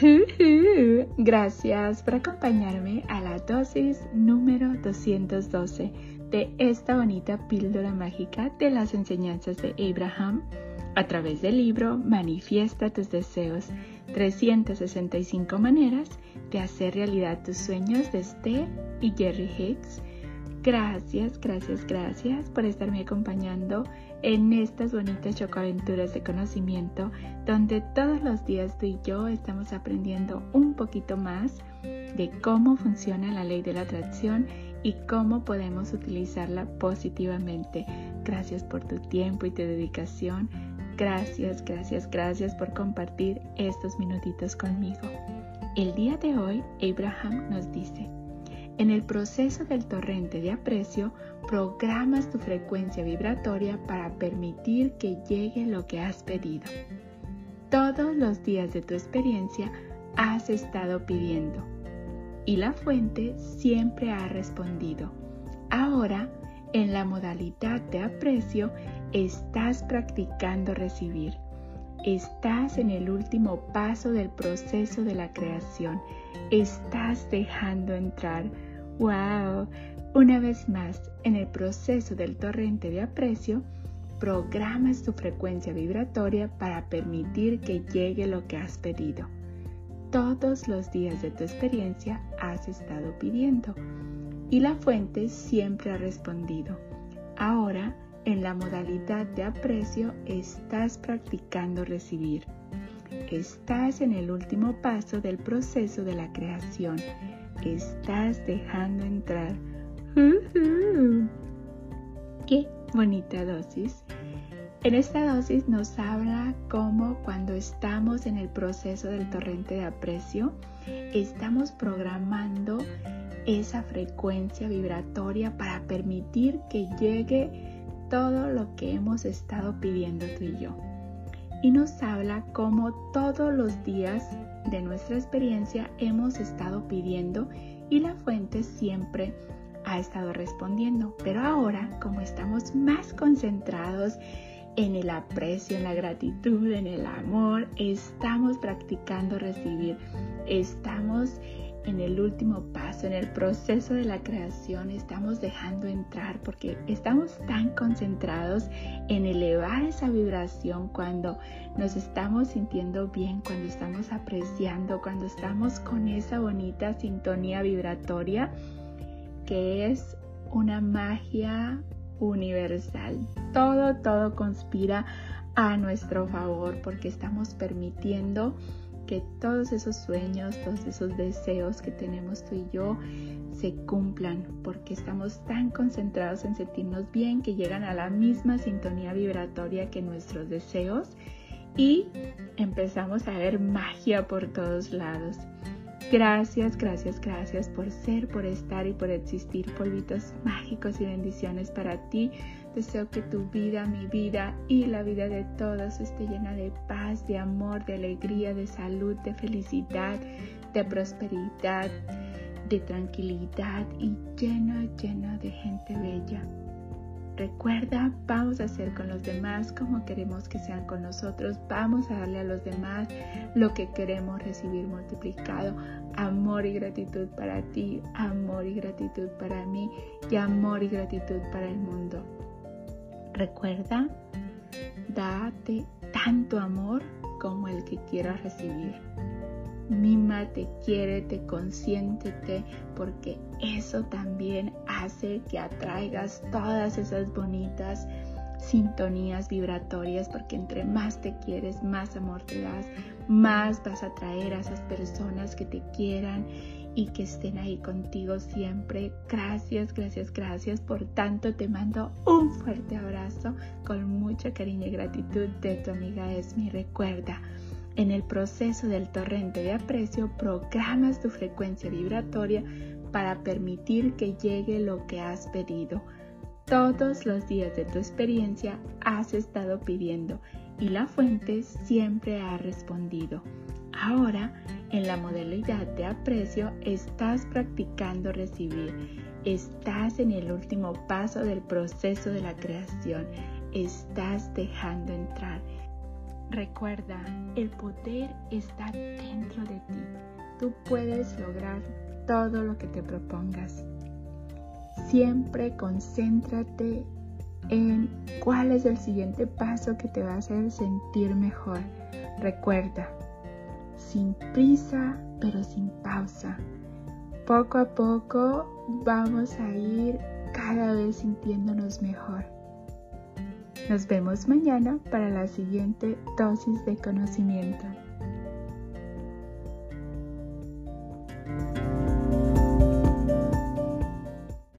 Gracias por acompañarme a la dosis número 212 de esta bonita píldora mágica de las enseñanzas de Abraham a través del libro Manifiesta tus deseos, 365 maneras de hacer realidad tus sueños de Esther y Jerry Hicks. Gracias, gracias, gracias por estarme acompañando en estas bonitas chocoaventuras de conocimiento donde todos los días tú y yo estamos aprendiendo un poquito más de cómo funciona la ley de la atracción y cómo podemos utilizarla positivamente. Gracias por tu tiempo y tu dedicación. Gracias, gracias, gracias por compartir estos minutitos conmigo. El día de hoy, Abraham nos dice, en el proceso del torrente de aprecio, programas tu frecuencia vibratoria para permitir que llegue lo que has pedido. Todos los días de tu experiencia has estado pidiendo y la fuente siempre ha respondido. Ahora, en la modalidad de aprecio, estás practicando recibir. Estás en el último paso del proceso de la creación. Estás dejando entrar ¡Wow! Una vez más, en el proceso del torrente de aprecio, programas tu frecuencia vibratoria para permitir que llegue lo que has pedido. Todos los días de tu experiencia has estado pidiendo y la fuente siempre ha respondido. Ahora, en la modalidad de aprecio, estás practicando recibir. Estás en el último paso del proceso de la creación estás dejando entrar. ¡Qué bonita dosis! En esta dosis nos habla cómo cuando estamos en el proceso del torrente de aprecio, estamos programando esa frecuencia vibratoria para permitir que llegue todo lo que hemos estado pidiendo tú y yo. Y nos habla cómo todos los días de nuestra experiencia hemos estado pidiendo y la fuente siempre ha estado respondiendo. Pero ahora, como estamos más concentrados en el aprecio, en la gratitud, en el amor, estamos practicando recibir. Estamos en el último paso, en el proceso de la creación, estamos dejando entrar porque estamos tan concentrados en elevar esa vibración cuando nos estamos sintiendo bien, cuando estamos apreciando, cuando estamos con esa bonita sintonía vibratoria que es una magia universal. Todo, todo conspira a nuestro favor porque estamos permitiendo que todos esos sueños, todos esos deseos que tenemos tú y yo se cumplan, porque estamos tan concentrados en sentirnos bien que llegan a la misma sintonía vibratoria que nuestros deseos y empezamos a ver magia por todos lados. Gracias, gracias, gracias por ser, por estar y por existir. Polvitos mágicos y bendiciones para ti. Deseo que tu vida, mi vida y la vida de todos esté llena de paz, de amor, de alegría, de salud, de felicidad, de prosperidad, de tranquilidad y llena, llena de gente bella. Recuerda, vamos a hacer con los demás como queremos que sean con nosotros. Vamos a darle a los demás lo que queremos recibir multiplicado. Amor y gratitud para ti, amor y gratitud para mí y amor y gratitud para el mundo. Recuerda, date tanto amor como el que quieras recibir. Mímate, quiérete, consiéntete, porque eso también hace que atraigas todas esas bonitas sintonías vibratorias, porque entre más te quieres, más amor te das, más vas a atraer a esas personas que te quieran y que estén ahí contigo siempre. Gracias, gracias, gracias. Por tanto, te mando un fuerte abrazo con mucho cariño y gratitud de tu amiga Esmi. Recuerda, en el proceso del torrente de aprecio, programas tu frecuencia vibratoria para permitir que llegue lo que has pedido. Todos los días de tu experiencia has estado pidiendo y la fuente siempre ha respondido. Ahora, en la modalidad de aprecio, estás practicando recibir. Estás en el último paso del proceso de la creación. Estás dejando entrar. Recuerda, el poder está dentro de ti. Tú puedes lograr todo lo que te propongas. Siempre concéntrate en cuál es el siguiente paso que te va a hacer sentir mejor. Recuerda, sin prisa pero sin pausa. Poco a poco vamos a ir cada vez sintiéndonos mejor. Nos vemos mañana para la siguiente dosis de conocimiento.